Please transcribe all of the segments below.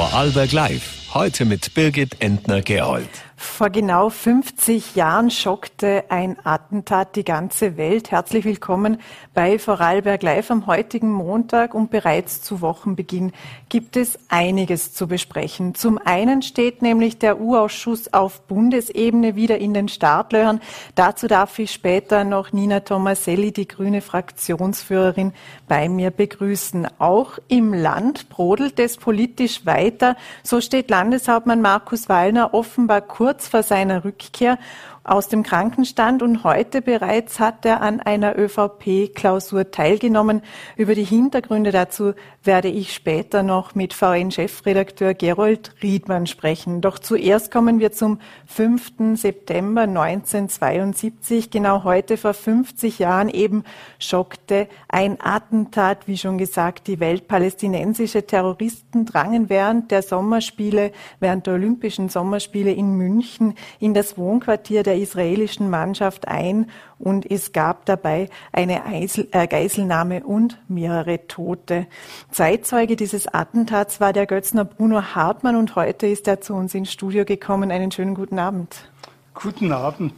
Vorarlberg Live. Heute mit Birgit Entner-Gerold. Vor genau 50 Jahren schockte ein Attentat die ganze Welt. Herzlich willkommen bei Vorarlberg Live am heutigen Montag und bereits zu Wochenbeginn gibt es einiges zu besprechen. Zum einen steht nämlich der U-Ausschuss auf Bundesebene wieder in den Startlöchern. Dazu darf ich später noch Nina Tomaselli, die grüne Fraktionsführerin, bei mir begrüßen. Auch im Land brodelt es politisch weiter. So steht Landeshauptmann Markus Wallner offenbar kurz vor seiner Rückkehr aus dem Krankenstand und heute bereits hat er an einer ÖVP-Klausur teilgenommen. Über die Hintergründe dazu werde ich später noch mit VN-Chefredakteur Gerold Riedmann sprechen. Doch zuerst kommen wir zum 5. September 1972. Genau heute vor 50 Jahren eben schockte ein Attentat, wie schon gesagt, die Welt. Palästinensische Terroristen drangen während der Sommerspiele, während der Olympischen Sommerspiele in München in das Wohnquartier der israelischen Mannschaft ein und es gab dabei eine äh, Geiselnahme und mehrere Tote. Zeitzeuge dieses Attentats war der Götzner Bruno Hartmann und heute ist er zu uns ins Studio gekommen. Einen schönen guten Abend. Guten Abend.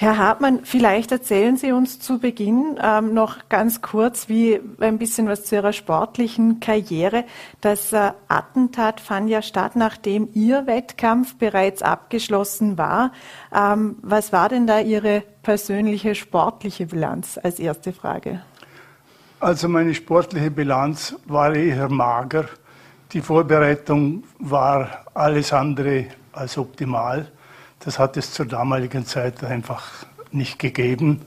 Herr Hartmann, vielleicht erzählen Sie uns zu Beginn ähm, noch ganz kurz, wie ein bisschen was zu Ihrer sportlichen Karriere. Das äh, Attentat fand ja statt, nachdem Ihr Wettkampf bereits abgeschlossen war. Ähm, was war denn da Ihre persönliche sportliche Bilanz als erste Frage? Also meine sportliche Bilanz war eher mager. Die Vorbereitung war alles andere als optimal. Das hat es zur damaligen Zeit einfach nicht gegeben.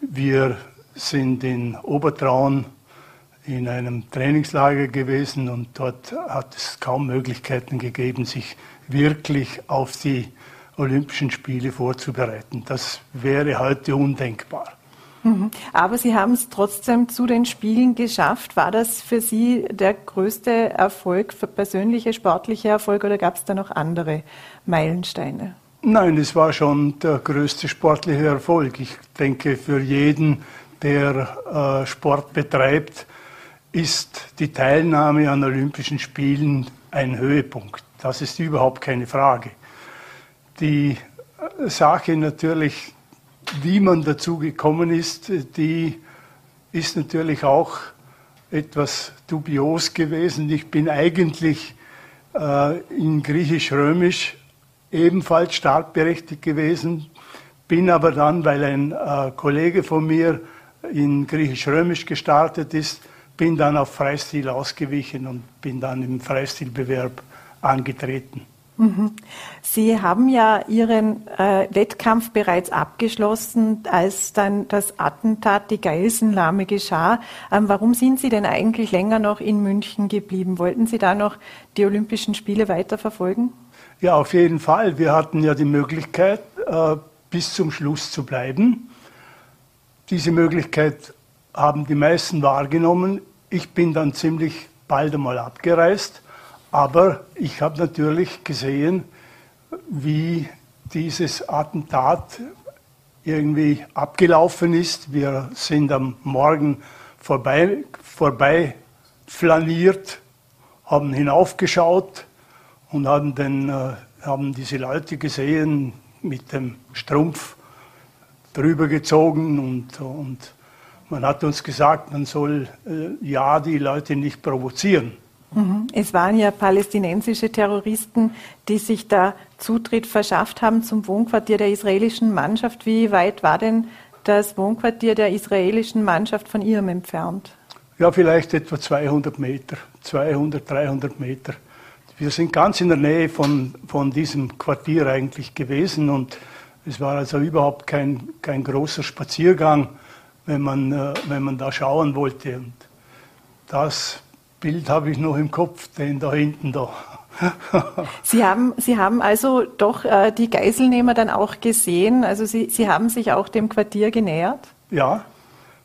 Wir sind in Obertraun in einem Trainingslager gewesen und dort hat es kaum Möglichkeiten gegeben, sich wirklich auf die Olympischen Spiele vorzubereiten. Das wäre heute undenkbar. Mhm. Aber Sie haben es trotzdem zu den Spielen geschafft. War das für Sie der größte Erfolg, für persönliche sportliche Erfolg oder gab es da noch andere Meilensteine? Nein, es war schon der größte sportliche Erfolg. Ich denke, für jeden, der äh, Sport betreibt, ist die Teilnahme an Olympischen Spielen ein Höhepunkt. Das ist überhaupt keine Frage. Die äh, Sache natürlich, wie man dazu gekommen ist, die ist natürlich auch etwas dubios gewesen. Ich bin eigentlich äh, in Griechisch-Römisch ebenfalls startberechtigt gewesen, bin aber dann, weil ein äh, Kollege von mir in Griechisch-Römisch gestartet ist, bin dann auf Freistil ausgewichen und bin dann im Freistilbewerb angetreten. Mhm. Sie haben ja Ihren äh, Wettkampf bereits abgeschlossen, als dann das Attentat, die Geiselnahme geschah. Ähm, warum sind Sie denn eigentlich länger noch in München geblieben? Wollten Sie da noch die Olympischen Spiele weiterverfolgen? Ja, auf jeden Fall. Wir hatten ja die Möglichkeit, äh, bis zum Schluss zu bleiben. Diese Möglichkeit haben die meisten wahrgenommen. Ich bin dann ziemlich bald einmal abgereist, aber ich habe natürlich gesehen, wie dieses Attentat irgendwie abgelaufen ist. Wir sind am Morgen vorbei, vorbei flaniert, haben hinaufgeschaut, und haben, dann, äh, haben diese Leute gesehen mit dem Strumpf drüber gezogen und, und man hat uns gesagt, man soll äh, ja die Leute nicht provozieren. Mhm. Es waren ja palästinensische Terroristen, die sich da Zutritt verschafft haben zum Wohnquartier der israelischen Mannschaft. Wie weit war denn das Wohnquartier der israelischen Mannschaft von Ihrem entfernt? Ja, vielleicht etwa 200 Meter, 200, 300 Meter. Wir sind ganz in der Nähe von, von diesem Quartier eigentlich gewesen und es war also überhaupt kein, kein großer Spaziergang, wenn man, äh, wenn man da schauen wollte. Und das Bild habe ich noch im Kopf, den da hinten da. Sie haben, Sie haben also doch äh, die Geiselnehmer dann auch gesehen, also Sie, Sie haben sich auch dem Quartier genähert? Ja,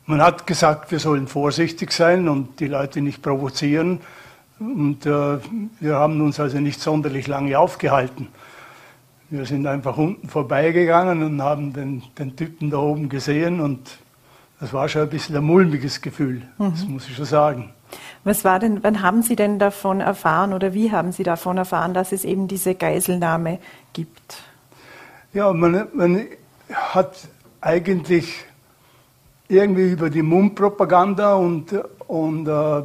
man hat gesagt, wir sollen vorsichtig sein und die Leute nicht provozieren. Und äh, wir haben uns also nicht sonderlich lange aufgehalten. Wir sind einfach unten vorbeigegangen und haben den, den Typen da oben gesehen und das war schon ein bisschen ein mulmiges Gefühl, mhm. das muss ich schon sagen. Was war denn, wann haben Sie denn davon erfahren oder wie haben Sie davon erfahren, dass es eben diese Geiselnahme gibt? Ja, man, man hat eigentlich irgendwie über die Mundpropaganda und, und äh,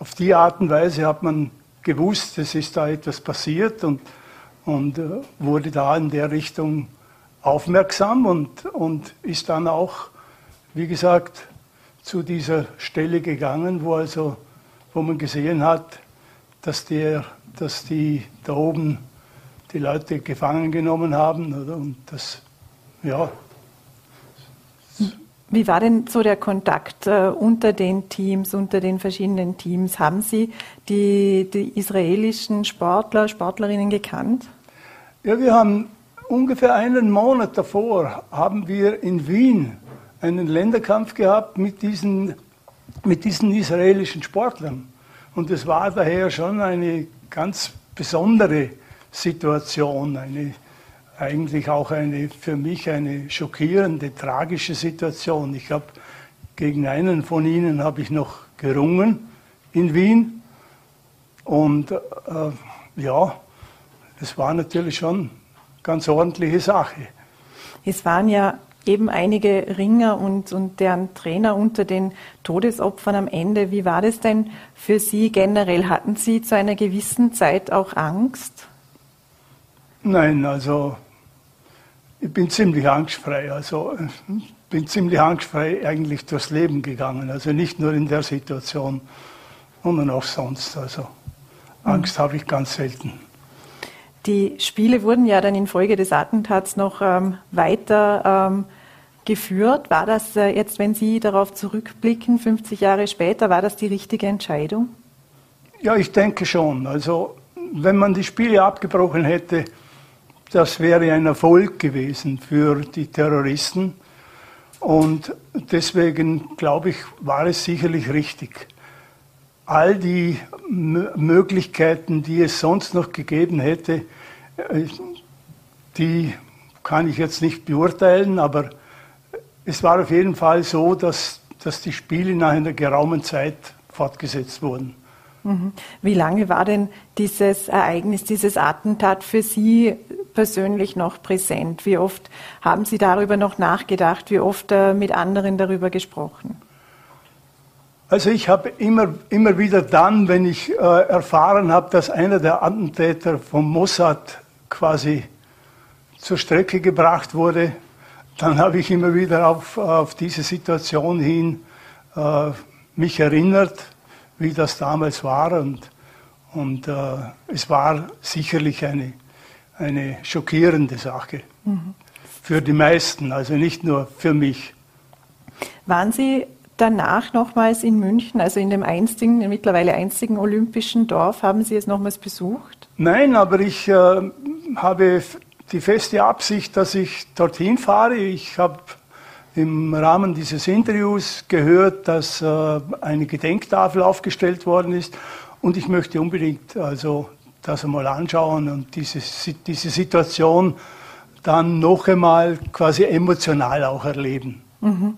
auf die Art und Weise hat man gewusst, es ist da etwas passiert und, und äh, wurde da in der Richtung aufmerksam und, und ist dann auch, wie gesagt, zu dieser Stelle gegangen, wo also, wo man gesehen hat, dass der, dass die da oben die Leute gefangen genommen haben, oder? Und das, ja. Wie war denn so der Kontakt äh, unter den Teams, unter den verschiedenen Teams? Haben Sie die, die israelischen Sportler, Sportlerinnen gekannt? Ja, wir haben ungefähr einen Monat davor haben wir in Wien einen Länderkampf gehabt mit diesen, mit diesen israelischen Sportlern. Und es war daher schon eine ganz besondere Situation, eine, eigentlich auch eine, für mich eine schockierende, tragische Situation. Ich habe gegen einen von ihnen habe ich noch gerungen in Wien. Und äh, ja, es war natürlich schon ganz ordentliche Sache. Es waren ja eben einige Ringer und, und deren Trainer unter den Todesopfern am Ende. Wie war das denn für Sie generell? Hatten Sie zu einer gewissen Zeit auch Angst? Nein, also ich bin ziemlich angstfrei. Also ich bin ziemlich angstfrei eigentlich durchs Leben gegangen. Also nicht nur in der Situation, sondern auch sonst. Also Angst mhm. habe ich ganz selten. Die Spiele wurden ja dann infolge des Attentats noch ähm, weiter ähm, geführt. War das äh, jetzt, wenn Sie darauf zurückblicken, 50 Jahre später, war das die richtige Entscheidung? Ja, ich denke schon. Also wenn man die Spiele abgebrochen hätte, das wäre ein Erfolg gewesen für die Terroristen. Und deswegen glaube ich, war es sicherlich richtig. All die Möglichkeiten, die es sonst noch gegeben hätte, äh, die kann ich jetzt nicht beurteilen, aber es war auf jeden Fall so, dass, dass die Spiele nach einer geraumen Zeit fortgesetzt wurden. Mhm. Wie lange war denn dieses Ereignis, dieses Attentat für Sie persönlich noch präsent? Wie oft haben Sie darüber noch nachgedacht? Wie oft äh, mit anderen darüber gesprochen? Also ich habe immer, immer wieder dann, wenn ich äh, erfahren habe, dass einer der Attentäter vom Mossad quasi zur Strecke gebracht wurde, dann habe ich immer wieder auf, auf diese Situation hin äh, mich erinnert, wie das damals war. Und, und äh, es war sicherlich eine, eine schockierende Sache mhm. für die meisten, also nicht nur für mich. Waren Sie danach nochmals in München, also in dem einstigen, mittlerweile einzigen olympischen Dorf, haben Sie es nochmals besucht? Nein, aber ich äh, habe die feste Absicht, dass ich dorthin fahre. Ich habe im Rahmen dieses Interviews gehört, dass äh, eine Gedenktafel aufgestellt worden ist und ich möchte unbedingt also das einmal anschauen und diese, diese Situation dann noch einmal quasi emotional auch erleben. Mhm.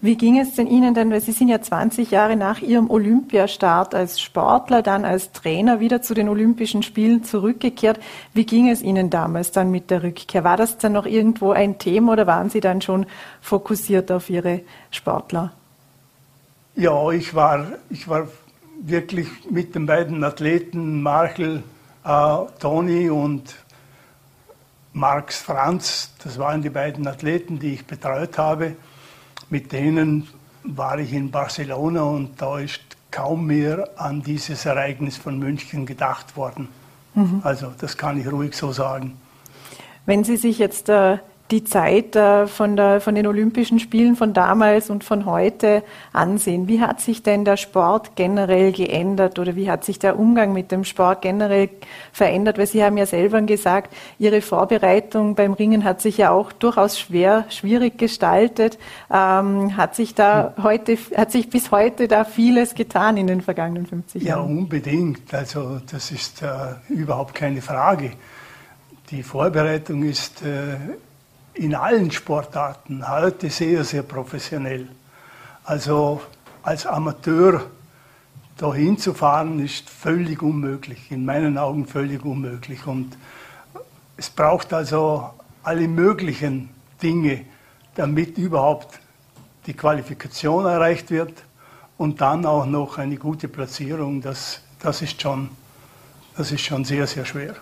Wie ging es denn Ihnen denn, weil Sie sind ja 20 Jahre nach Ihrem Olympiastart als Sportler, dann als Trainer wieder zu den Olympischen Spielen zurückgekehrt. Wie ging es Ihnen damals dann mit der Rückkehr? War das dann noch irgendwo ein Thema oder waren Sie dann schon fokussiert auf Ihre Sportler? Ja, ich war, ich war wirklich mit den beiden Athleten, Markel, äh, Toni und Marx Franz, das waren die beiden Athleten, die ich betreut habe mit denen war ich in Barcelona und da ist kaum mehr an dieses Ereignis von München gedacht worden. Mhm. Also das kann ich ruhig so sagen. Wenn Sie sich jetzt äh, die Zeit äh, von, der, von den Olympischen Spielen von damals und von heute ansehen. Wie hat sich denn der Sport generell geändert oder wie hat sich der Umgang mit dem Sport generell verändert? Weil Sie haben ja selber gesagt, Ihre Vorbereitung beim Ringen hat sich ja auch durchaus schwer, schwierig gestaltet. Ähm, hat sich da heute, hat sich bis heute da vieles getan in den vergangenen 50 Jahren? Ja, unbedingt. Also das ist äh, überhaupt keine Frage. Die Vorbereitung ist äh, in allen Sportarten heute sehr, sehr professionell. Also als Amateur dahin zu fahren ist völlig unmöglich, in meinen Augen völlig unmöglich. Und es braucht also alle möglichen Dinge, damit überhaupt die Qualifikation erreicht wird und dann auch noch eine gute Platzierung. Das, das, ist, schon, das ist schon sehr, sehr schwer.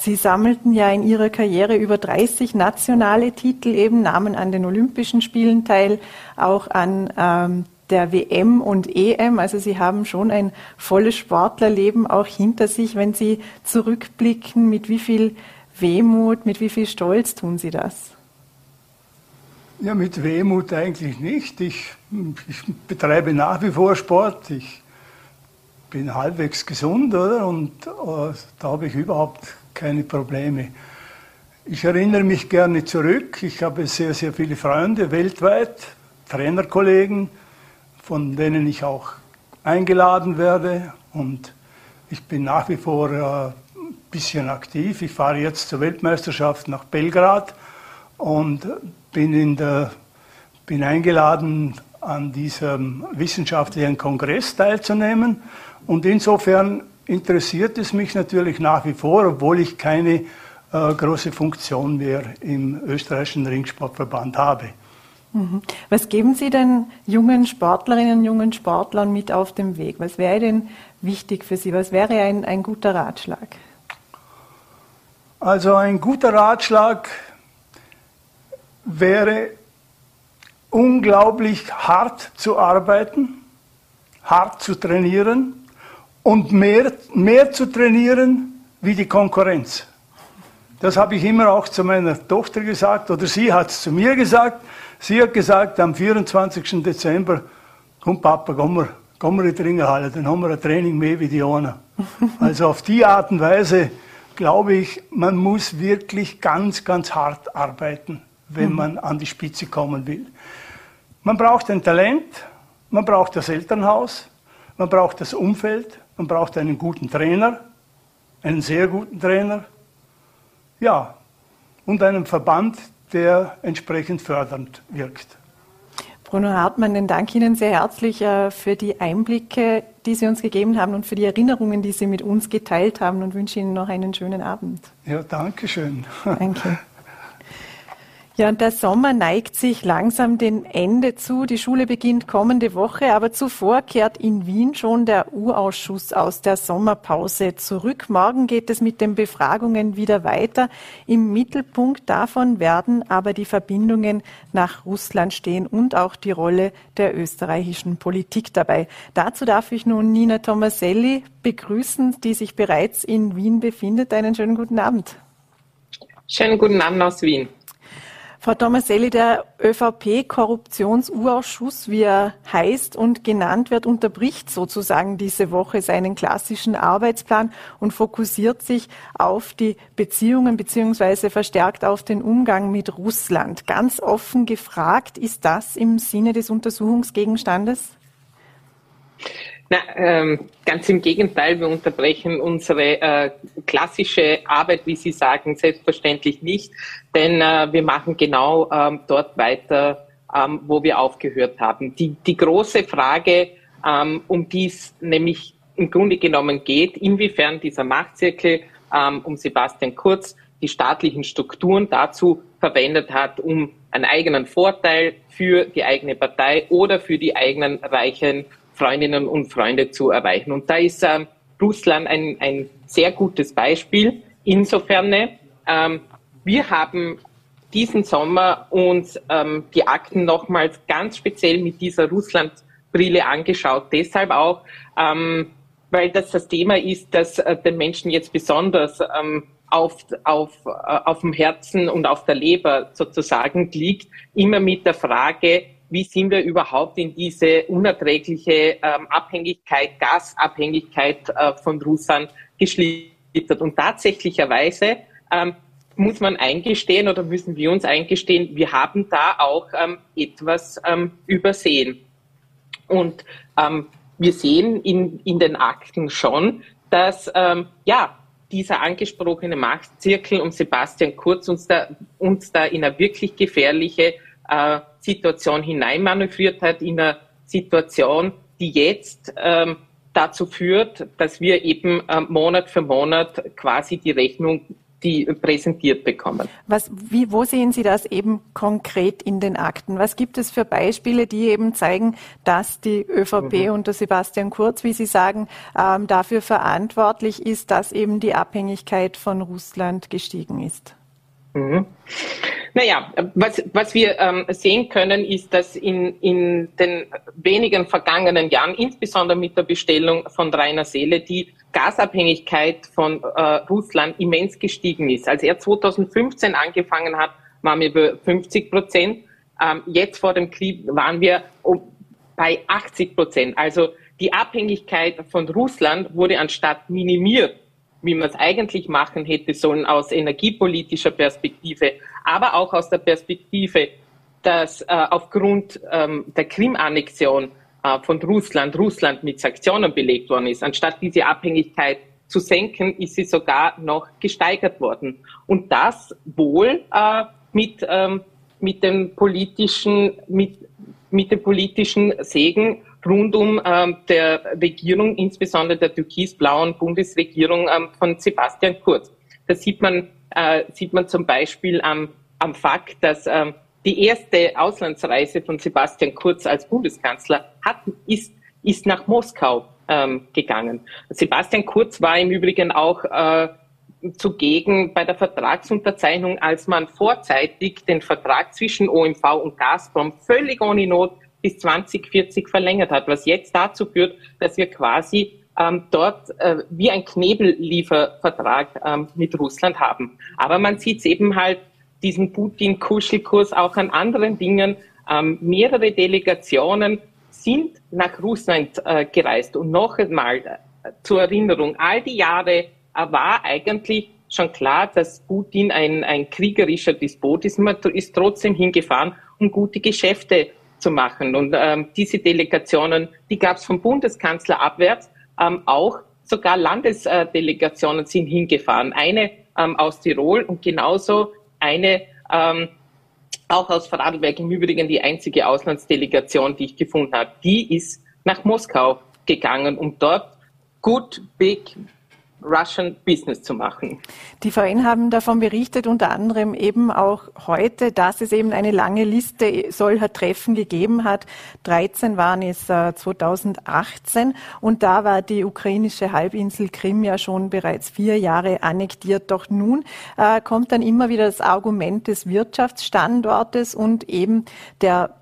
Sie sammelten ja in Ihrer Karriere über 30 nationale Titel, eben nahmen an den Olympischen Spielen teil, auch an ähm, der WM und EM. Also Sie haben schon ein volles Sportlerleben auch hinter sich. Wenn Sie zurückblicken, mit wie viel Wehmut, mit wie viel Stolz tun Sie das? Ja, mit Wehmut eigentlich nicht. Ich, ich betreibe nach wie vor Sport. Ich bin halbwegs gesund, oder? Und uh, da habe ich überhaupt keine Probleme. Ich erinnere mich gerne zurück. Ich habe sehr, sehr viele Freunde weltweit, Trainerkollegen, von denen ich auch eingeladen werde. Und ich bin nach wie vor äh, ein bisschen aktiv. Ich fahre jetzt zur Weltmeisterschaft nach Belgrad und bin, in der, bin eingeladen, an diesem wissenschaftlichen Kongress teilzunehmen. Und insofern interessiert es mich natürlich nach wie vor, obwohl ich keine äh, große Funktion mehr im österreichischen Ringsportverband habe. Mhm. Was geben Sie denn jungen Sportlerinnen und jungen Sportlern mit auf dem Weg? Was wäre denn wichtig für Sie? Was wäre ein, ein guter Ratschlag? Also ein guter Ratschlag wäre unglaublich hart zu arbeiten, hart zu trainieren und mehr, mehr zu trainieren wie die Konkurrenz. Das habe ich immer auch zu meiner Tochter gesagt oder sie hat es zu mir gesagt. Sie hat gesagt, am 24. Dezember, komm Papa, komm wir, komm wir in die Ringerhalle, dann haben wir ein Training mehr wie die anderen. Also auf die Art und Weise glaube ich, man muss wirklich ganz, ganz hart arbeiten, wenn mhm. man an die Spitze kommen will. Man braucht ein Talent, man braucht das Elternhaus, man braucht das Umfeld, man braucht einen guten Trainer, einen sehr guten Trainer, ja, und einen Verband, der entsprechend fördernd wirkt. Bruno Hartmann, den danke Ihnen sehr herzlich äh, für die Einblicke, die Sie uns gegeben haben und für die Erinnerungen, die Sie mit uns geteilt haben und wünsche Ihnen noch einen schönen Abend. Ja, danke schön. Danke. Ja, und der Sommer neigt sich langsam dem Ende zu. Die Schule beginnt kommende Woche, aber zuvor kehrt in Wien schon der U-Ausschuss aus der Sommerpause zurück. Morgen geht es mit den Befragungen wieder weiter. Im Mittelpunkt davon werden aber die Verbindungen nach Russland stehen und auch die Rolle der österreichischen Politik dabei. Dazu darf ich nun Nina Tomaselli begrüßen, die sich bereits in Wien befindet. Einen schönen guten Abend. Schönen guten Abend aus Wien. Frau Tomaselli, der ÖVP-Korruptionsurausschuss, wie er heißt und genannt wird, unterbricht sozusagen diese Woche seinen klassischen Arbeitsplan und fokussiert sich auf die Beziehungen beziehungsweise verstärkt auf den Umgang mit Russland. Ganz offen gefragt, ist das im Sinne des Untersuchungsgegenstandes? Na, ähm, ganz im Gegenteil, wir unterbrechen unsere äh, klassische Arbeit, wie Sie sagen, selbstverständlich nicht, denn äh, wir machen genau ähm, dort weiter, ähm, wo wir aufgehört haben. Die, die große Frage, ähm, um die es nämlich im Grunde genommen geht, inwiefern dieser Machtzirkel ähm, um Sebastian Kurz die staatlichen Strukturen dazu verwendet hat, um einen eigenen Vorteil für die eigene Partei oder für die eigenen reichen Freundinnen und Freunde zu erreichen. Und da ist äh, Russland ein, ein sehr gutes Beispiel. Insofern, ähm, wir haben diesen Sommer uns ähm, die Akten nochmals ganz speziell mit dieser Russland-Brille angeschaut. Deshalb auch, ähm, weil das das Thema ist, das äh, den Menschen jetzt besonders ähm, auf, auf, äh, auf dem Herzen und auf der Leber sozusagen liegt, immer mit der Frage, wie sind wir überhaupt in diese unerträgliche ähm, Abhängigkeit, Gasabhängigkeit äh, von Russland geschlittert. Und tatsächlicherweise ähm, muss man eingestehen oder müssen wir uns eingestehen, wir haben da auch ähm, etwas ähm, übersehen. Und ähm, wir sehen in, in den Akten schon, dass ähm, ja dieser angesprochene Machtzirkel um Sebastian Kurz uns da, uns da in eine wirklich gefährliche äh, Situation hineinmanövriert hat, in einer Situation, die jetzt ähm, dazu führt, dass wir eben äh, Monat für Monat quasi die Rechnung die präsentiert bekommen. Was, wie, wo sehen Sie das eben konkret in den Akten? Was gibt es für Beispiele, die eben zeigen, dass die ÖVP mhm. unter Sebastian Kurz, wie Sie sagen, ähm, dafür verantwortlich ist, dass eben die Abhängigkeit von Russland gestiegen ist? Mhm. Naja, was, was wir ähm, sehen können, ist, dass in, in den wenigen vergangenen Jahren, insbesondere mit der Bestellung von Rainer Seele, die Gasabhängigkeit von äh, Russland immens gestiegen ist. Als er 2015 angefangen hat, waren wir bei 50 Prozent. Ähm, jetzt vor dem Krieg waren wir bei 80 Prozent. Also die Abhängigkeit von Russland wurde anstatt minimiert, wie man es eigentlich machen hätte sollen aus energiepolitischer Perspektive, aber auch aus der Perspektive, dass äh, aufgrund ähm, der Krim-Annexion äh, von Russland, Russland mit Sanktionen belegt worden ist. Anstatt diese Abhängigkeit zu senken, ist sie sogar noch gesteigert worden. Und das wohl äh, mit, ähm, mit dem politischen, mit, mit dem politischen Segen rund um ähm, der Regierung, insbesondere der türkisblauen Bundesregierung ähm, von Sebastian Kurz. Da sieht man, äh, sieht man zum Beispiel am, am Fakt, dass ähm, die erste Auslandsreise von Sebastian Kurz als Bundeskanzler hat, ist, ist nach Moskau ähm, gegangen. Sebastian Kurz war im Übrigen auch äh, zugegen bei der Vertragsunterzeichnung, als man vorzeitig den Vertrag zwischen OMV und Gazprom völlig ohne Not bis 2040 verlängert hat, was jetzt dazu führt, dass wir quasi ähm, dort äh, wie ein Knebelliefervertrag ähm, mit Russland haben. Aber man sieht es eben halt diesen Putin-Kuschelkurs auch an anderen Dingen. Ähm, mehrere Delegationen sind nach Russland äh, gereist. Und noch einmal äh, zur Erinnerung, all die Jahre war eigentlich schon klar, dass Putin ein, ein kriegerischer Despot ist. Man ist trotzdem hingefahren, um gute Geschäfte zu machen. Und ähm, diese Delegationen, die gab es vom Bundeskanzler abwärts, ähm, auch sogar Landesdelegationen sind hingefahren. Eine ähm, aus Tirol und genauso eine ähm, auch aus Vorarlberg im Übrigen die einzige Auslandsdelegation, die ich gefunden habe. Die ist nach Moskau gegangen, um dort good, big Russian Business zu machen. Die VN haben davon berichtet, unter anderem eben auch heute, dass es eben eine lange Liste solcher Treffen gegeben hat. 13 waren es 2018 äh, und da war die ukrainische Halbinsel Krim ja schon bereits vier Jahre annektiert. Doch nun äh, kommt dann immer wieder das Argument des Wirtschaftsstandortes und eben der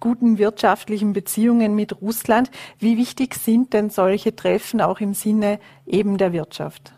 guten wirtschaftlichen Beziehungen mit Russland. Wie wichtig sind denn solche Treffen auch im Sinne eben der Wirtschaft?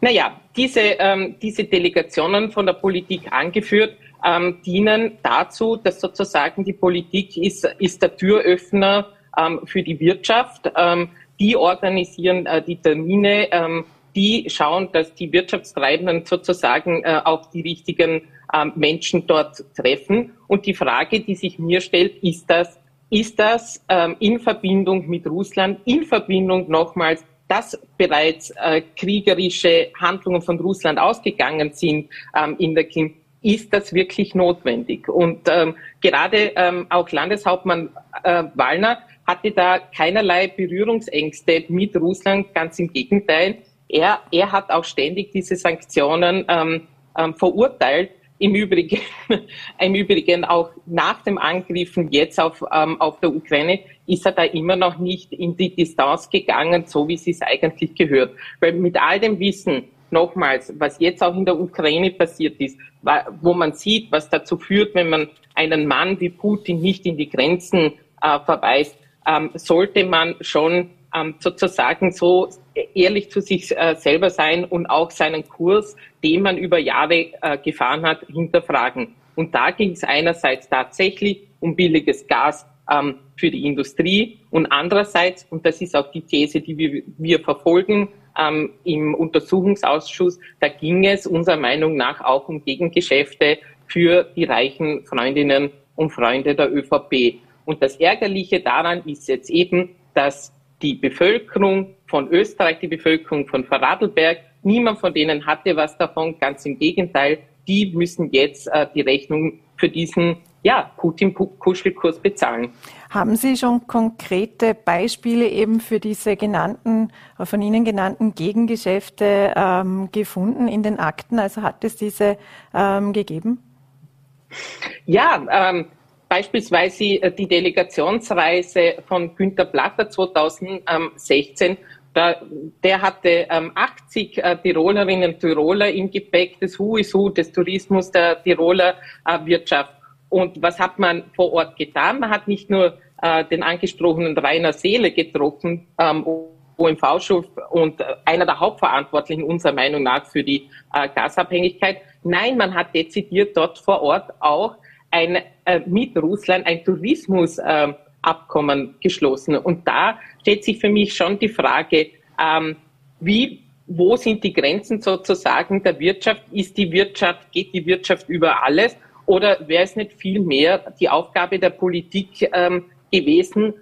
Naja, diese, ähm, diese Delegationen von der Politik angeführt, ähm, dienen dazu, dass sozusagen die Politik ist, ist der Türöffner ähm, für die Wirtschaft. Ähm, die organisieren äh, die Termine, ähm, die schauen, dass die Wirtschaftstreibenden sozusagen äh, auch die richtigen ähm, Menschen dort treffen. Und die Frage, die sich mir stellt, ist das ist das ähm, in Verbindung mit Russland, in Verbindung nochmals, dass bereits äh, kriegerische Handlungen von Russland ausgegangen sind ähm, in der Krim, ist das wirklich notwendig? Und ähm, gerade ähm, auch Landeshauptmann äh, Wallner hatte da keinerlei Berührungsängste mit Russland, ganz im Gegenteil. Er, er hat auch ständig diese Sanktionen ähm, ähm, verurteilt im Übrigen, im Übrigen auch nach dem Angriffen jetzt auf, ähm, auf der Ukraine ist er da immer noch nicht in die Distanz gegangen, so wie sie es eigentlich gehört. Weil mit all dem Wissen, nochmals, was jetzt auch in der Ukraine passiert ist, wo man sieht, was dazu führt, wenn man einen Mann wie Putin nicht in die Grenzen äh, verweist, ähm, sollte man schon sozusagen so ehrlich zu sich äh, selber sein und auch seinen Kurs, den man über Jahre äh, gefahren hat, hinterfragen. Und da ging es einerseits tatsächlich um billiges Gas ähm, für die Industrie und andererseits, und das ist auch die These, die wir, wir verfolgen ähm, im Untersuchungsausschuss, da ging es unserer Meinung nach auch um Gegengeschäfte für die reichen Freundinnen und Freunde der ÖVP. Und das Ärgerliche daran ist jetzt eben, dass die Bevölkerung von Österreich, die Bevölkerung von Vorarlberg, niemand von denen hatte was davon, ganz im Gegenteil, die müssen jetzt äh, die Rechnung für diesen ja, Putin-Kuschelkurs bezahlen. Haben Sie schon konkrete Beispiele eben für diese genannten, von Ihnen genannten Gegengeschäfte ähm, gefunden in den Akten? Also hat es diese ähm, gegeben? Ja, ähm, beispielsweise äh, die Delegationsreise von Günter Platter 2016 da, der hatte ähm, 80 äh, Tirolerinnen und Tiroler im Gepäck, das Hu is Hu des Tourismus der Tiroler äh, Wirtschaft. Und was hat man vor Ort getan? Man hat nicht nur den angesprochenen Rainer Seele getroffen, ähm, OMV-Chef und einer der Hauptverantwortlichen unserer Meinung nach für die Gasabhängigkeit. Nein, man hat dezidiert dort vor Ort auch ein, äh, mit Russland ein Tourismus äh, Abkommen geschlossen. Und da stellt sich für mich schon die Frage, ähm, wie, wo sind die Grenzen sozusagen der Wirtschaft? Ist die Wirtschaft, geht die Wirtschaft über alles? Oder wäre es nicht viel mehr die Aufgabe der Politik ähm, gewesen,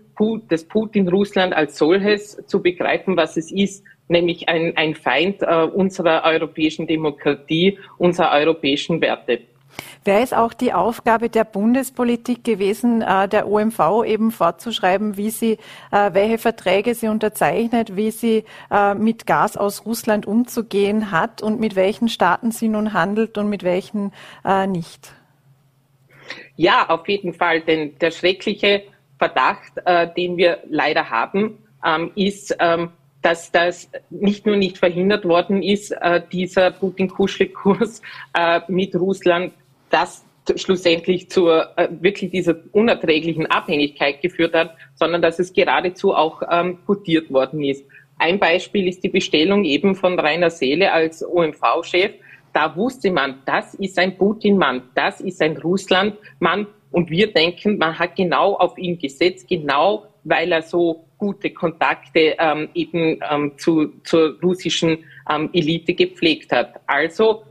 das Putin-Russland als solches zu begreifen, was es ist, nämlich ein, ein Feind äh, unserer europäischen Demokratie, unserer europäischen Werte? Wäre es auch die Aufgabe der Bundespolitik gewesen, äh, der OMV eben fortzuschreiben, wie sie, äh, welche Verträge sie unterzeichnet, wie sie äh, mit Gas aus Russland umzugehen hat und mit welchen Staaten sie nun handelt und mit welchen nicht? Ja, auf jeden Fall, denn der schreckliche Verdacht, den wir leider haben, ähm, ist, ähm, dass das nicht nur nicht verhindert worden ist, dieser Putin-Kuschel-Kurs mit Russland, das schlussendlich zur äh, wirklich dieser unerträglichen Abhängigkeit geführt hat, sondern dass es geradezu auch ähm, gutiert worden ist. Ein Beispiel ist die Bestellung eben von Rainer Seele als OMV-Chef. Da wusste man, das ist ein Putin-Mann, das ist ein Russland-Mann und wir denken, man hat genau auf ihn gesetzt, genau weil er so gute Kontakte ähm, eben ähm, zu, zur russischen ähm, Elite gepflegt hat. Also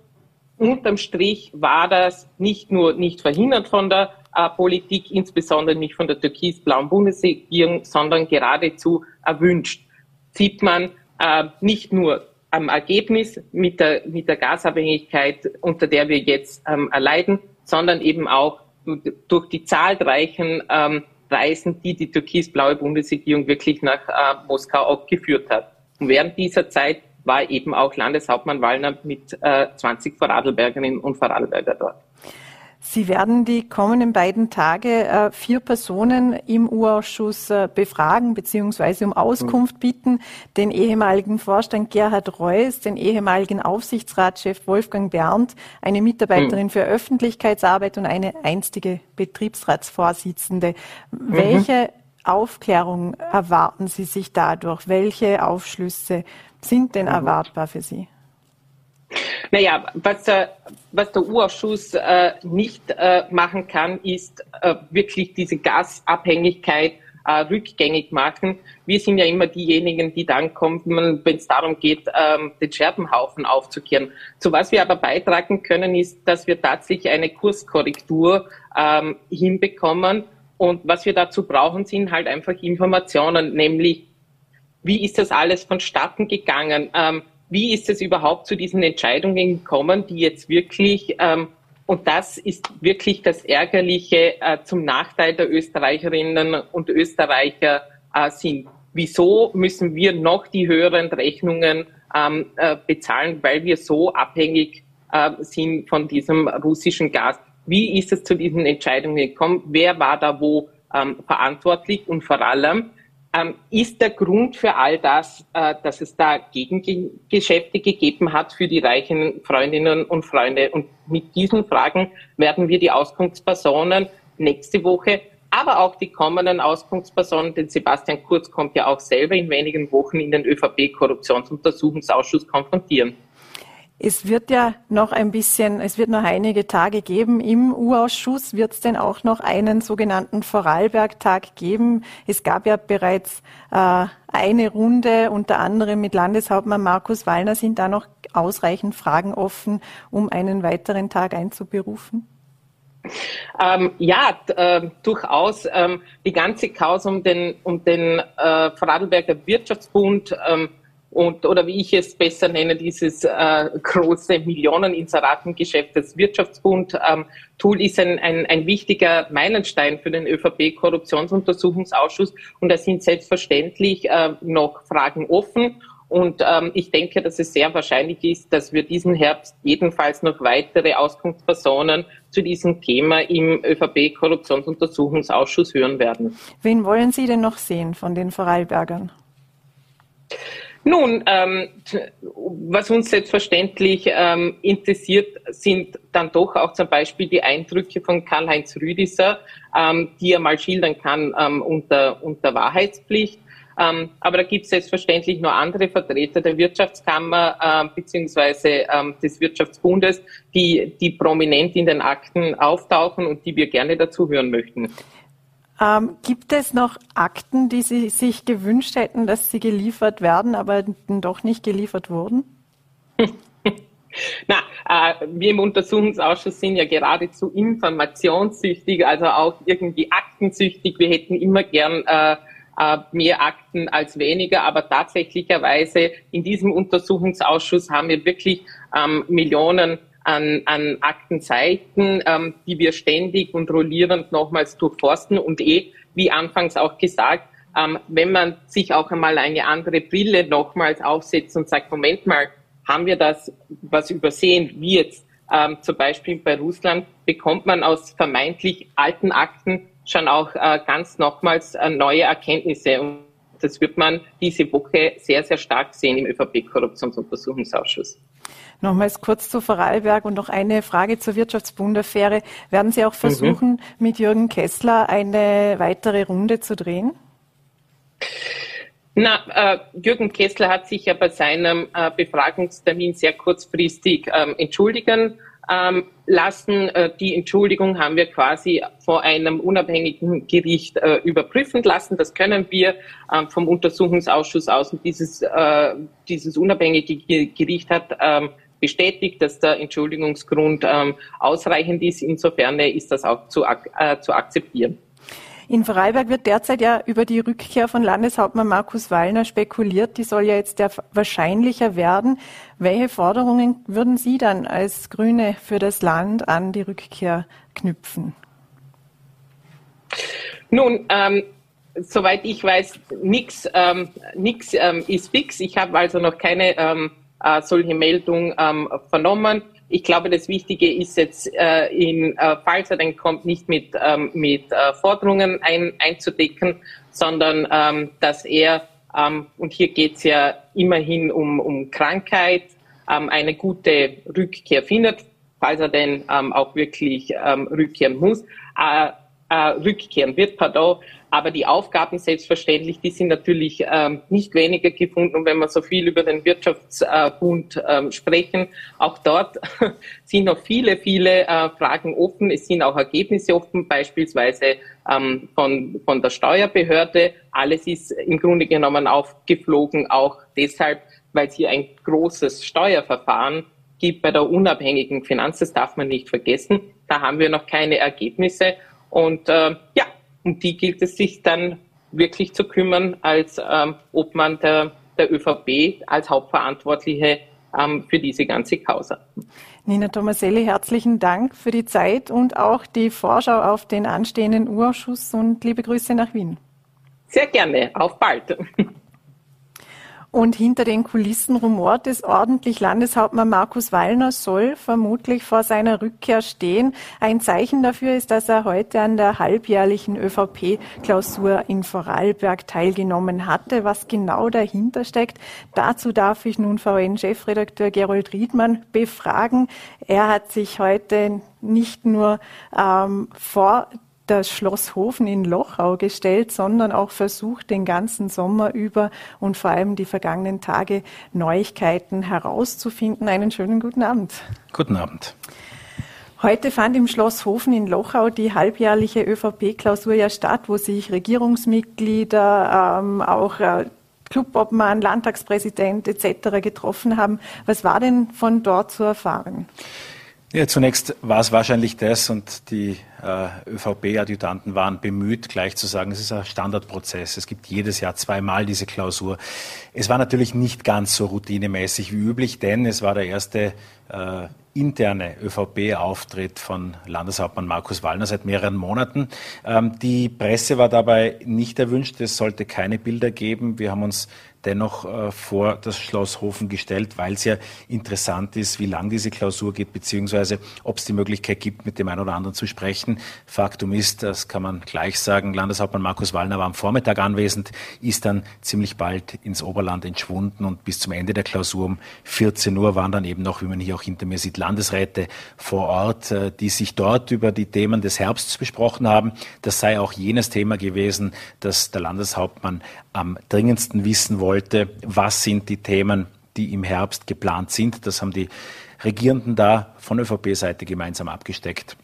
unterm Strich war das nicht nur nicht verhindert von der äh, Politik, insbesondere nicht von der türkis-blauen Bundesregierung, sondern geradezu erwünscht. Sieht man äh, nicht nur am Ergebnis mit der, mit der Gasabhängigkeit, unter der wir jetzt ähm, erleiden, sondern eben auch durch die zahlreichen ähm, Reisen, die die türkis-blaue Bundesregierung wirklich nach äh, Moskau auch geführt hat. Und während dieser Zeit war eben auch Landeshauptmann Wallner mit äh, 20 Vorarlbergerinnen und Vorarlberger dort. Sie werden die kommenden beiden Tage äh, vier Personen im U-Ausschuss äh, befragen bzw. um Auskunft bitten. Den ehemaligen Vorstand Gerhard Reuss, den ehemaligen Aufsichtsratschef Wolfgang Berndt, eine Mitarbeiterin mhm. für Öffentlichkeitsarbeit und eine einstige Betriebsratsvorsitzende. Mhm. Welche Aufklärung erwarten Sie sich dadurch? Welche Aufschlüsse sind denn erwartbar für Sie? Naja, was der, was der U-Ausschuss äh, nicht äh, machen kann, ist äh, wirklich diese Gasabhängigkeit rückgängig machen. Wir sind ja immer diejenigen, die dann kommen, wenn es darum geht, ähm, den Scherbenhaufen aufzukehren. Zu was wir aber beitragen können, ist, dass wir tatsächlich eine Kurskorrektur ähm, hinbekommen. Und was wir dazu brauchen, sind halt einfach Informationen, nämlich wie ist das alles vonstatten gegangen? Ähm, wie ist es überhaupt zu diesen Entscheidungen gekommen, die jetzt wirklich, ähm, und das ist wirklich das Ärgerliche, äh, zum Nachteil der Österreicherinnen und Österreicher äh, sind? Wieso müssen wir noch die höheren Rechnungen ähm, äh, bezahlen, weil wir so abhängig äh, sind von diesem russischen Gas? Wie ist es zu diesen Entscheidungen gekommen? Wer war da wo ähm, verantwortlich? Und vor allem, ähm, ist der Grund für all das, äh, dass es da Gegengeschäfte gegeben hat für die reichen Freundinnen und Freunde. Und mit diesen Fragen werden wir die Auskunftspersonen nächste Woche, aber auch die kommenden Auskunftspersonen, denn Sebastian Kurz kommt ja auch selber in wenigen Wochen in den ÖVP-Korruptionsuntersuchungsausschuss konfrontieren. Es wird ja noch ein bisschen, es wird noch einige Tage geben im U-Ausschuss. Wird es denn auch noch einen sogenannten Vorarlberg-Tag geben? Es gab ja bereits äh, eine Runde, unter anderem mit Landeshauptmann Markus Wallner. Sind da noch ausreichend Fragen offen, um einen weiteren Tag einzuberufen? Ähm, ja, äh, durchaus. Ähm, die ganze Chaos um den, um den äh, Vorarlberger Wirtschaftsbund ähm, und oder wie ich es besser nenne, dieses äh, große Millioneninseratengeschäft des Wirtschaftsbund ähm, Tool ist ein, ein, ein wichtiger Meilenstein für den ÖVP-Korruptionsuntersuchungsausschuss und da sind selbstverständlich äh, noch Fragen offen. Und ähm, ich denke, dass es sehr wahrscheinlich ist, dass wir diesen Herbst jedenfalls noch weitere Auskunftspersonen zu diesem Thema im ÖVP-Korruptionsuntersuchungsausschuss hören werden. Wen wollen Sie denn noch sehen von den Vorarlbergern? Nun, ähm, was uns selbstverständlich ähm, interessiert, sind dann doch auch zum Beispiel die Eindrücke von Karl-Heinz Rüdiser, ähm, die er mal schildern kann ähm, unter, unter Wahrheitspflicht. Ähm, aber da gibt es selbstverständlich nur andere Vertreter der Wirtschaftskammer äh, beziehungsweise ähm, des Wirtschaftsbundes, die, die prominent in den Akten auftauchen und die wir gerne dazu hören möchten. Ähm, gibt es noch Akten, die Sie sich gewünscht hätten, dass sie geliefert werden, aber doch nicht geliefert wurden? Na, äh, wir im Untersuchungsausschuss sind ja geradezu informationssüchtig, also auch irgendwie aktensüchtig. Wir hätten immer gern äh, äh, mehr Akten als weniger, aber tatsächlicherweise in diesem Untersuchungsausschuss haben wir wirklich ähm, Millionen an, an Aktenseiten, ähm, die wir ständig und rollierend nochmals durchforsten und eh, wie anfangs auch gesagt, ähm, wenn man sich auch einmal eine andere Brille nochmals aufsetzt und sagt, Moment mal, haben wir das was übersehen, wie jetzt ähm, zum Beispiel bei Russland, bekommt man aus vermeintlich alten Akten schon auch äh, ganz nochmals äh, neue Erkenntnisse. Und das wird man diese Woche sehr, sehr stark sehen im ÖVP-Korruptionsuntersuchungsausschuss. Nochmals kurz zu Vorarlberg und noch eine Frage zur Wirtschaftsbundaffäre. Werden Sie auch versuchen, mhm. mit Jürgen Kessler eine weitere Runde zu drehen? Na, äh, Jürgen Kessler hat sich ja bei seinem äh, Befragungstermin sehr kurzfristig ähm, entschuldigen ähm, lassen. Äh, die Entschuldigung haben wir quasi vor einem unabhängigen Gericht äh, überprüfen lassen. Das können wir ähm, vom Untersuchungsausschuss aus. Und dieses, äh, dieses unabhängige Gericht hat ähm, bestätigt, dass der Entschuldigungsgrund ähm, ausreichend ist. Insofern ist das auch zu, äh, zu akzeptieren. In Vorarlberg wird derzeit ja über die Rückkehr von Landeshauptmann Markus Wallner spekuliert. Die soll ja jetzt wahrscheinlicher werden. Welche Forderungen würden Sie dann als Grüne für das Land an die Rückkehr knüpfen? Nun, ähm, soweit ich weiß, nichts ähm, nix, ähm, ist fix. Ich habe also noch keine ähm, äh, solche Meldung ähm, vernommen. Ich glaube, das Wichtige ist jetzt, äh, in, äh, falls er dann kommt, nicht mit, ähm, mit äh, Forderungen ein, einzudecken, sondern ähm, dass er, ähm, und hier geht es ja immerhin um, um Krankheit, ähm, eine gute Rückkehr findet, falls er denn ähm, auch wirklich ähm, rückkehren muss, äh, äh, rückkehren wird, pardon, aber die Aufgaben selbstverständlich, die sind natürlich ähm, nicht weniger gefunden. Und wenn wir so viel über den Wirtschaftsbund ähm, sprechen, auch dort sind noch viele, viele äh, Fragen offen. Es sind auch Ergebnisse offen, beispielsweise ähm, von, von der Steuerbehörde. Alles ist im Grunde genommen aufgeflogen, auch deshalb, weil es hier ein großes Steuerverfahren gibt bei der unabhängigen Finanz. Das darf man nicht vergessen. Da haben wir noch keine Ergebnisse. Und äh, ja, um die gilt es sich dann wirklich zu kümmern, als ähm, Obmann der, der ÖVP, als Hauptverantwortliche ähm, für diese ganze Causa. Nina Tomaselli, herzlichen Dank für die Zeit und auch die Vorschau auf den anstehenden Urschuss und liebe Grüße nach Wien. Sehr gerne, auf bald. Und hinter den Kulissen rumort es ordentlich. Landeshauptmann Markus Wallner soll vermutlich vor seiner Rückkehr stehen. Ein Zeichen dafür ist, dass er heute an der halbjährlichen ÖVP-Klausur in Vorarlberg teilgenommen hatte. Was genau dahinter steckt, dazu darf ich nun VN-Chefredakteur Gerold Riedmann befragen. Er hat sich heute nicht nur ähm, vor das Schloss Hofen in Lochau gestellt, sondern auch versucht, den ganzen Sommer über und vor allem die vergangenen Tage Neuigkeiten herauszufinden. Einen schönen guten Abend. Guten Abend. Heute fand im Schloss Hofen in Lochau die halbjährliche ÖVP-Klausur ja statt, wo sich Regierungsmitglieder, ähm, auch äh, Clubobmann, Landtagspräsident etc. getroffen haben. Was war denn von dort zu erfahren? Ja, zunächst war es wahrscheinlich das und die äh, ÖVP-Adjutanten waren bemüht, gleich zu sagen, es ist ein Standardprozess. Es gibt jedes Jahr zweimal diese Klausur. Es war natürlich nicht ganz so routinemäßig wie üblich, denn es war der erste äh, interne ÖVP-Auftritt von Landeshauptmann Markus Wallner seit mehreren Monaten. Ähm, die Presse war dabei nicht erwünscht. Es sollte keine Bilder geben. Wir haben uns dennoch äh, vor das Schloss Hofen gestellt, weil es ja interessant ist, wie lang diese Klausur geht, beziehungsweise ob es die Möglichkeit gibt, mit dem einen oder anderen zu sprechen. Faktum ist, das kann man gleich sagen, Landeshauptmann Markus Wallner war am Vormittag anwesend, ist dann ziemlich bald ins Oberland entschwunden und bis zum Ende der Klausur um 14 Uhr waren dann eben noch, wie man hier auch hinter mir sieht, Landesräte vor Ort, äh, die sich dort über die Themen des Herbsts besprochen haben. Das sei auch jenes Thema gewesen, das der Landeshauptmann am dringendsten wissen wollte, was sind die Themen, die im Herbst geplant sind. Das haben die Regierenden da von ÖVP-Seite gemeinsam abgesteckt.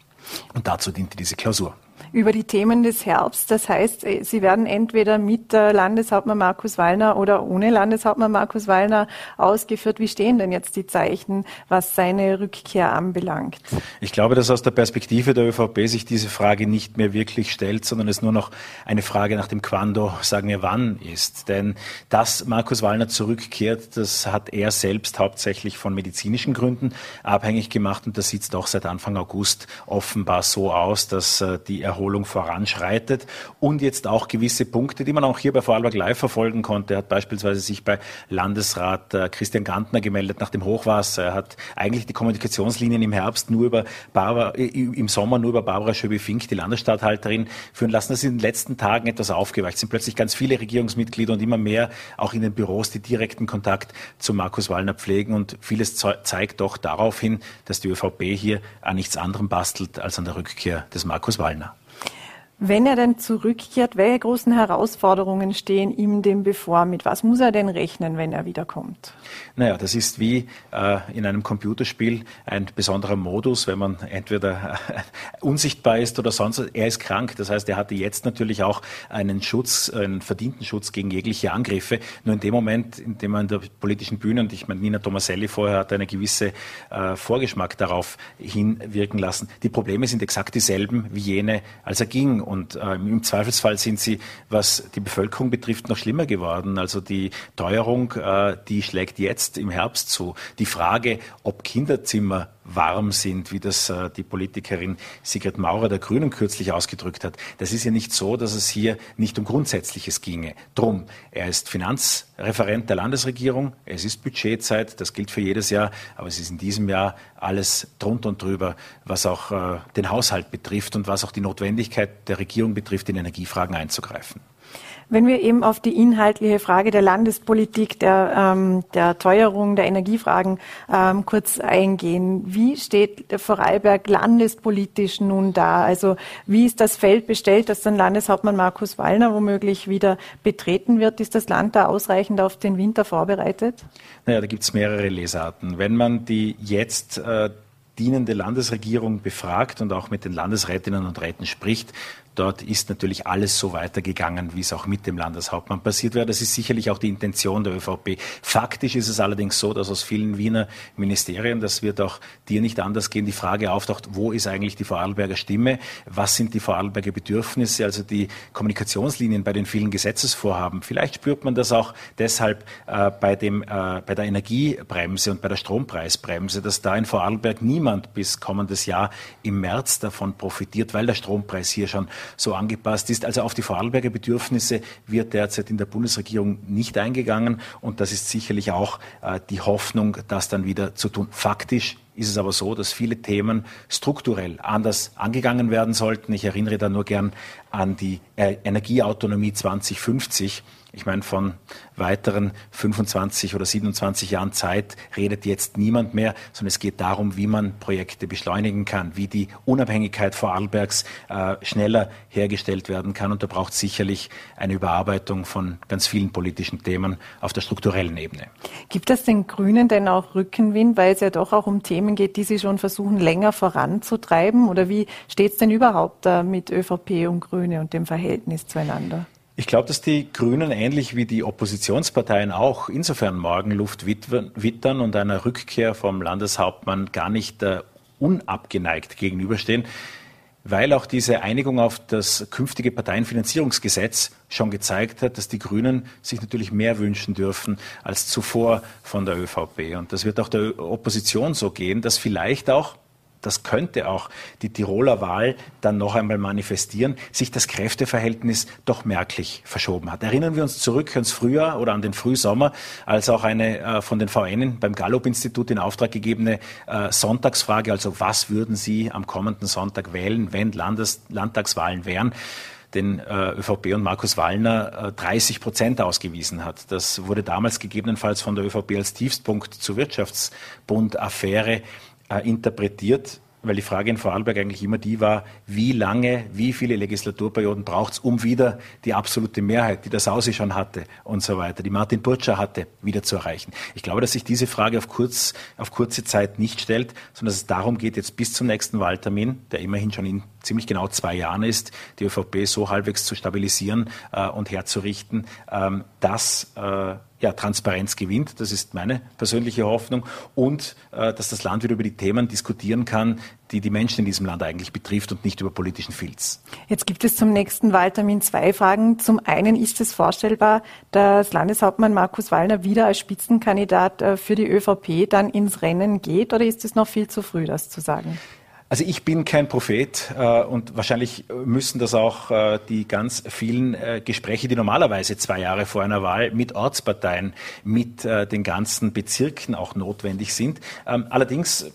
Und dazu diente diese Klausur über die Themen des Herbsts. Das heißt, äh, Sie werden entweder mit Landeshauptmann Markus Wallner oder ohne Landeshauptmann Markus Wallner ausgeführt. Wie stehen denn jetzt die Zeichen, was seine Rückkehr anbelangt? Ich glaube, dass aus der Perspektive der ÖVP sich diese Frage nicht mehr wirklich stellt, sondern es nur noch eine Frage nach dem Quando, sagen wir wann ist. Denn dass Markus Wallner zurückkehrt, das hat er selbst hauptsächlich von medizinischen Gründen abhängig gemacht und das sieht es doch seit Anfang August offenbar so aus, dass äh, die Erholung voranschreitet und jetzt auch gewisse Punkte, die man auch hier bei Vorarlberg Live verfolgen konnte. Er hat beispielsweise sich bei Landesrat äh, Christian Gantner gemeldet nach dem Hochwasser. Er hat eigentlich die Kommunikationslinien im Herbst nur über Barbara, äh, im Sommer nur über Barbara Schöbi-Fink, die Landesstatthalterin, führen lassen. Das ist in den letzten Tagen etwas aufgeweicht. Es sind plötzlich ganz viele Regierungsmitglieder und immer mehr auch in den Büros, die direkten Kontakt zu Markus Wallner pflegen. Und vieles zeigt doch darauf hin, dass die ÖVP hier an nichts anderem bastelt als an der Rückkehr des Markus Wallner. Wenn er denn zurückkehrt, welche großen Herausforderungen stehen ihm dem bevor? Mit was muss er denn rechnen, wenn er wiederkommt? Naja, das ist wie äh, in einem Computerspiel ein besonderer Modus, wenn man entweder äh, unsichtbar ist oder sonst. Er ist krank, das heißt, er hatte jetzt natürlich auch einen Schutz, einen verdienten Schutz gegen jegliche Angriffe. Nur in dem Moment, in dem man in der politischen Bühne, und ich meine, Nina Tomaselli vorher hat eine gewisse äh, Vorgeschmack darauf hinwirken lassen. Die Probleme sind exakt dieselben wie jene, als er ging und äh, im Zweifelsfall sind sie, was die Bevölkerung betrifft, noch schlimmer geworden. Also die Teuerung, äh, die schlägt jetzt im Herbst zu. Die Frage, ob Kinderzimmer warm sind, wie das äh, die Politikerin Sigrid Maurer der Grünen kürzlich ausgedrückt hat. Das ist ja nicht so, dass es hier nicht um Grundsätzliches ginge. Drum, er ist Finanzreferent der Landesregierung, es ist Budgetzeit, das gilt für jedes Jahr, aber es ist in diesem Jahr alles drunter und drüber, was auch äh, den Haushalt betrifft und was auch die Notwendigkeit der Regierung betrifft, in Energiefragen einzugreifen. Wenn wir eben auf die inhaltliche Frage der Landespolitik, der, ähm, der Teuerung, der Energiefragen ähm, kurz eingehen, wie steht der Vorarlberg landespolitisch nun da? Also wie ist das Feld bestellt, das dann Landeshauptmann Markus Wallner womöglich wieder betreten wird? Ist das Land da ausreichend auf den Winter vorbereitet? Naja, da gibt es mehrere Lesarten. Wenn man die jetzt äh, dienende Landesregierung befragt und auch mit den Landesrätinnen und Räten spricht, Dort ist natürlich alles so weitergegangen, wie es auch mit dem Landeshauptmann passiert wäre. Das ist sicherlich auch die Intention der ÖVP. Faktisch ist es allerdings so, dass aus vielen Wiener Ministerien, das wird auch dir nicht anders gehen, die Frage auftaucht, wo ist eigentlich die Vorarlberger Stimme? Was sind die Vorarlberger Bedürfnisse? Also die Kommunikationslinien bei den vielen Gesetzesvorhaben. Vielleicht spürt man das auch deshalb äh, bei, dem, äh, bei der Energiebremse und bei der Strompreisbremse, dass da in Vorarlberg niemand bis kommendes Jahr im März davon profitiert, weil der Strompreis hier schon so angepasst ist. Also auf die Vorarlberger Bedürfnisse wird derzeit in der Bundesregierung nicht eingegangen und das ist sicherlich auch äh, die Hoffnung, das dann wieder zu tun. Faktisch ist es aber so, dass viele Themen strukturell anders angegangen werden sollten. Ich erinnere da nur gern an die äh, Energieautonomie 2050 ich meine, von weiteren 25 oder 27 Jahren Zeit redet jetzt niemand mehr, sondern es geht darum, wie man Projekte beschleunigen kann, wie die Unabhängigkeit Vorarlbergs äh, schneller hergestellt werden kann. Und da braucht es sicherlich eine Überarbeitung von ganz vielen politischen Themen auf der strukturellen Ebene. Gibt es den Grünen denn auch Rückenwind, weil es ja doch auch um Themen geht, die sie schon versuchen, länger voranzutreiben? Oder wie steht es denn überhaupt da mit ÖVP und Grüne und dem Verhältnis zueinander? Ich glaube, dass die Grünen ähnlich wie die Oppositionsparteien auch insofern Morgenluft wittern und einer Rückkehr vom Landeshauptmann gar nicht äh, unabgeneigt gegenüberstehen, weil auch diese Einigung auf das künftige Parteienfinanzierungsgesetz schon gezeigt hat, dass die Grünen sich natürlich mehr wünschen dürfen als zuvor von der ÖVP. Und das wird auch der Opposition so gehen, dass vielleicht auch das könnte auch die Tiroler Wahl dann noch einmal manifestieren, sich das Kräfteverhältnis doch merklich verschoben hat. Erinnern wir uns zurück ans Frühjahr oder an den Frühsommer, als auch eine äh, von den VN beim Gallup-Institut in Auftrag gegebene äh, Sonntagsfrage, also was würden Sie am kommenden Sonntag wählen, wenn Landes Landtagswahlen wären, den äh, ÖVP und Markus Wallner 30 Prozent ausgewiesen hat. Das wurde damals gegebenenfalls von der ÖVP als Tiefstpunkt zur Wirtschaftsbund-Affäre äh, interpretiert, weil die Frage in Vorarlberg eigentlich immer die war, wie lange, wie viele Legislaturperioden braucht es, um wieder die absolute Mehrheit, die der Sausi schon hatte und so weiter, die Martin Burtscher hatte, wieder zu erreichen. Ich glaube, dass sich diese Frage auf, kurz, auf kurze Zeit nicht stellt, sondern dass es darum geht, jetzt bis zum nächsten Wahltermin, der immerhin schon in ziemlich genau zwei Jahren ist, die ÖVP so halbwegs zu stabilisieren äh, und herzurichten, ähm, dass äh, ja, Transparenz gewinnt. Das ist meine persönliche Hoffnung. Und äh, dass das Land wieder über die Themen diskutieren kann, die die Menschen in diesem Land eigentlich betrifft und nicht über politischen Filz. Jetzt gibt es zum nächsten Wahltermin zwei Fragen. Zum einen ist es vorstellbar, dass Landeshauptmann Markus Wallner wieder als Spitzenkandidat äh, für die ÖVP dann ins Rennen geht oder ist es noch viel zu früh, das zu sagen? Also ich bin kein Prophet äh, und wahrscheinlich müssen das auch äh, die ganz vielen äh, Gespräche, die normalerweise zwei Jahre vor einer Wahl mit Ortsparteien, mit äh, den ganzen Bezirken auch notwendig sind. Ähm, allerdings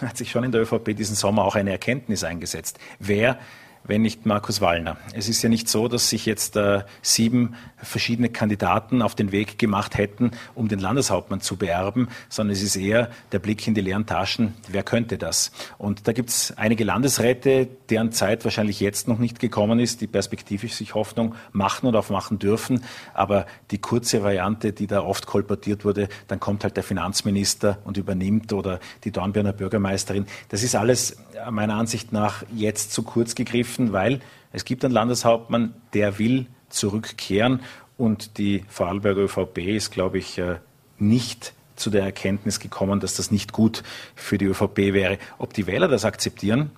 hat sich schon in der ÖVP diesen Sommer auch eine Erkenntnis eingesetzt. Wer wenn nicht Markus Wallner. Es ist ja nicht so, dass sich jetzt äh, sieben verschiedene Kandidaten auf den Weg gemacht hätten, um den Landeshauptmann zu beerben, sondern es ist eher der Blick in die leeren Taschen, wer könnte das? Und da gibt es einige Landesräte, deren Zeit wahrscheinlich jetzt noch nicht gekommen ist, die perspektivisch sich Hoffnung machen und auch machen dürfen. Aber die kurze Variante, die da oft kolportiert wurde, dann kommt halt der Finanzminister und übernimmt oder die Dornbirner Bürgermeisterin. Das ist alles meiner Ansicht nach jetzt zu kurz gegriffen, weil es gibt einen Landeshauptmann, der will zurückkehren und die Vorarlberger ÖVP ist, glaube ich, äh, nicht zu der Erkenntnis gekommen, dass das nicht gut für die ÖVP wäre. Ob die Wähler das akzeptieren,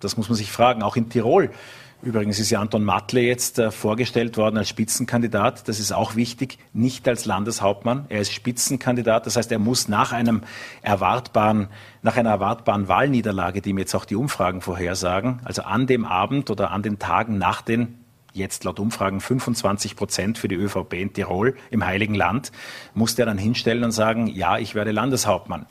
das muss man sich fragen. Auch in Tirol Übrigens ist ja Anton Matle jetzt äh, vorgestellt worden als Spitzenkandidat. Das ist auch wichtig, nicht als Landeshauptmann. Er ist Spitzenkandidat. Das heißt, er muss nach einem erwartbaren, nach einer erwartbaren Wahlniederlage, die ihm jetzt auch die Umfragen vorhersagen, also an dem Abend oder an den Tagen nach den jetzt laut Umfragen 25 Prozent für die ÖVP in Tirol im Heiligen Land, muss er dann hinstellen und sagen, ja, ich werde Landeshauptmann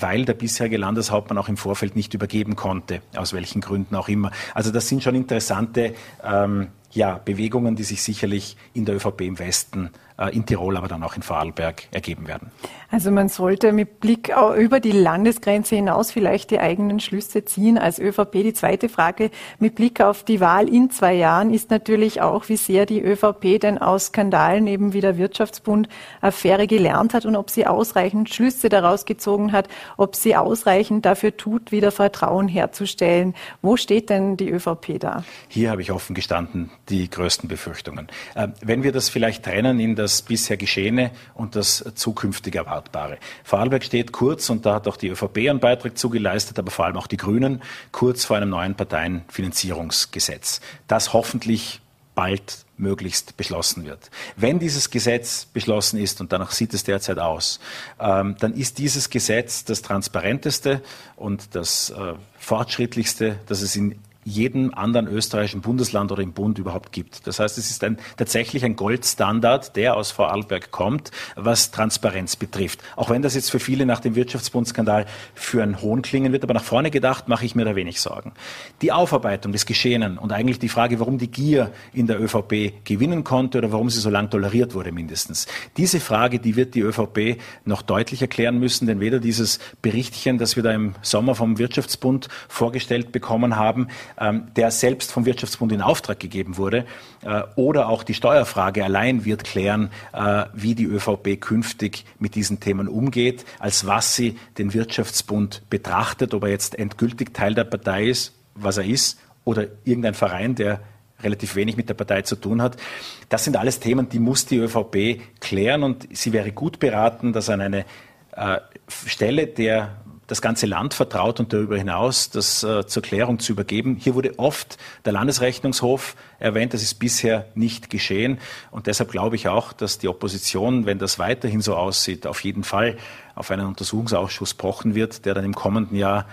weil der bisherige Landeshauptmann auch im Vorfeld nicht übergeben konnte, aus welchen Gründen auch immer. Also das sind schon interessante ähm, ja, Bewegungen, die sich sicherlich in der ÖVP im Westen in Tirol, aber dann auch in Vorarlberg ergeben werden. Also man sollte mit Blick über die Landesgrenze hinaus vielleicht die eigenen Schlüsse ziehen als ÖVP. Die zweite Frage mit Blick auf die Wahl in zwei Jahren ist natürlich auch, wie sehr die ÖVP denn aus Skandalen eben wie der Wirtschaftsbund Affäre gelernt hat und ob sie ausreichend Schlüsse daraus gezogen hat, ob sie ausreichend dafür tut, wieder Vertrauen herzustellen. Wo steht denn die ÖVP da? Hier habe ich offen gestanden die größten Befürchtungen. Äh, wenn wir das vielleicht trennen in das bisher Geschehene und das zukünftig Erwartbare. Vorarlberg steht kurz, und da hat auch die ÖVP einen Beitrag zugeleistet, aber vor allem auch die Grünen, kurz vor einem neuen Parteienfinanzierungsgesetz, das hoffentlich bald möglichst beschlossen wird. Wenn dieses Gesetz beschlossen ist, und danach sieht es derzeit aus, ähm, dann ist dieses Gesetz das transparenteste und das äh, fortschrittlichste, das es in jedem anderen österreichischen Bundesland oder im Bund überhaupt gibt. Das heißt, es ist ein, tatsächlich ein Goldstandard, der aus Vorarlberg kommt, was Transparenz betrifft. Auch wenn das jetzt für viele nach dem Wirtschaftsbundskandal für einen Hohn klingen wird, aber nach vorne gedacht mache ich mir da wenig Sorgen. Die Aufarbeitung des Geschehenen und eigentlich die Frage, warum die Gier in der ÖVP gewinnen konnte oder warum sie so lang toleriert wurde mindestens. Diese Frage, die wird die ÖVP noch deutlich erklären müssen, denn weder dieses Berichtchen, das wir da im Sommer vom Wirtschaftsbund vorgestellt bekommen haben, der selbst vom Wirtschaftsbund in Auftrag gegeben wurde. Äh, oder auch die Steuerfrage allein wird klären, äh, wie die ÖVP künftig mit diesen Themen umgeht, als was sie den Wirtschaftsbund betrachtet, ob er jetzt endgültig Teil der Partei ist, was er ist, oder irgendein Verein, der relativ wenig mit der Partei zu tun hat. Das sind alles Themen, die muss die ÖVP klären und sie wäre gut beraten, dass an eine äh, Stelle der das ganze Land vertraut und darüber hinaus das äh, zur Klärung zu übergeben. Hier wurde oft der Landesrechnungshof erwähnt. Das ist bisher nicht geschehen. Und deshalb glaube ich auch, dass die Opposition, wenn das weiterhin so aussieht, auf jeden Fall auf einen Untersuchungsausschuss pochen wird, der dann im kommenden Jahr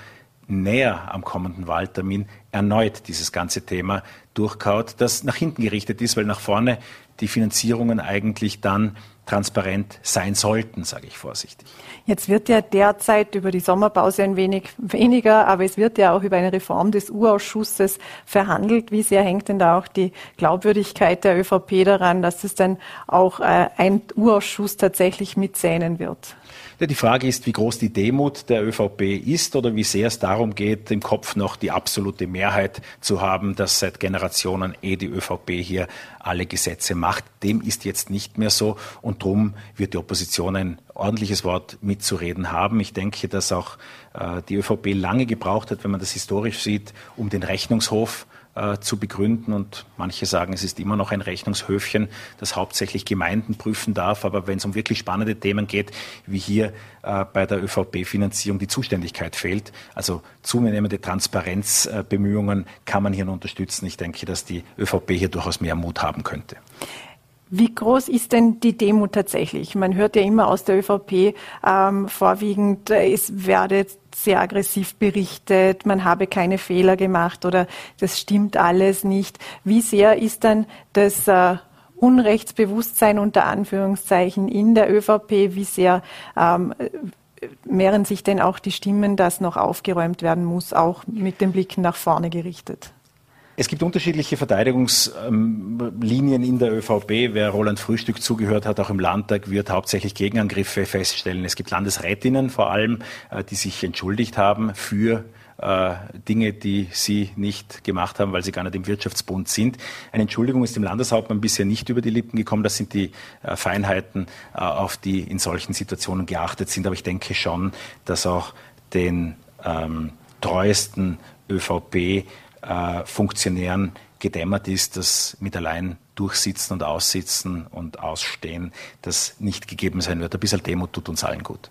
näher am kommenden Wahltermin erneut dieses ganze Thema durchkaut, das nach hinten gerichtet ist, weil nach vorne die Finanzierungen eigentlich dann transparent sein sollten, sage ich vorsichtig. Jetzt wird ja derzeit über die Sommerpause ein wenig weniger, aber es wird ja auch über eine Reform des Urausschusses verhandelt. Wie sehr hängt denn da auch die Glaubwürdigkeit der ÖVP daran, dass es dann auch äh, ein Urausschuss tatsächlich mitzählen wird? Ja, die Frage ist, wie groß die Demut der ÖVP ist oder wie sehr es darum geht, im Kopf noch die absolute Mehrheit zu haben, dass seit Generationen eh die ÖVP hier alle Gesetze macht. Dem ist jetzt nicht mehr so und darum wird die Opposition ein ordentliches Wort mitzureden haben. Ich denke, dass auch äh, die ÖVP lange gebraucht hat, wenn man das historisch sieht, um den Rechnungshof äh, zu begründen. Und manche sagen, es ist immer noch ein Rechnungshöfchen, das hauptsächlich Gemeinden prüfen darf. Aber wenn es um wirklich spannende Themen geht, wie hier äh, bei der ÖVP-Finanzierung die Zuständigkeit fehlt, also zunehmende Transparenzbemühungen kann man hier unterstützen. Ich denke, dass die ÖVP hier durchaus mehr Mut haben könnte. Wie groß ist denn die Demo tatsächlich? Man hört ja immer aus der ÖVP ähm, vorwiegend, äh, es werde sehr aggressiv berichtet, man habe keine Fehler gemacht oder das stimmt alles nicht. Wie sehr ist dann das äh, Unrechtsbewusstsein unter Anführungszeichen in der ÖVP? Wie sehr ähm, mehren sich denn auch die Stimmen, dass noch aufgeräumt werden muss, auch mit dem Blick nach vorne gerichtet? Es gibt unterschiedliche Verteidigungslinien in der ÖVP. Wer Roland Frühstück zugehört hat, auch im Landtag, wird hauptsächlich Gegenangriffe feststellen. Es gibt Landesrätinnen vor allem, äh, die sich entschuldigt haben für äh, Dinge, die sie nicht gemacht haben, weil sie gar nicht im Wirtschaftsbund sind. Eine Entschuldigung ist dem Landeshauptmann bisher nicht über die Lippen gekommen. Das sind die äh, Feinheiten, auf die in solchen Situationen geachtet sind. Aber ich denke schon, dass auch den ähm, treuesten ÖVP äh, Funktionären gedämmert ist, dass mit allein durchsitzen und aussitzen und ausstehen, das nicht gegeben sein wird. Ein bisschen Demut tut uns allen gut.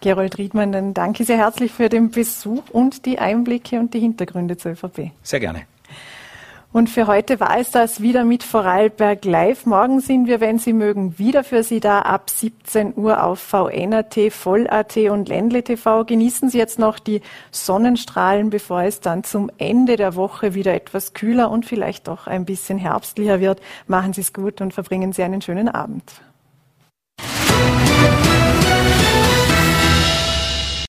Gerold Riedmann, dann danke sehr herzlich für den Besuch und die Einblicke und die Hintergründe zur ÖVP. Sehr gerne. Und für heute war es das wieder mit Vorarlberg Live. Morgen sind wir, wenn Sie mögen, wieder für Sie da ab 17 Uhr auf VNAT, Voll.at und Ländle TV. Genießen Sie jetzt noch die Sonnenstrahlen, bevor es dann zum Ende der Woche wieder etwas kühler und vielleicht doch ein bisschen herbstlicher wird. Machen Sie es gut und verbringen Sie einen schönen Abend.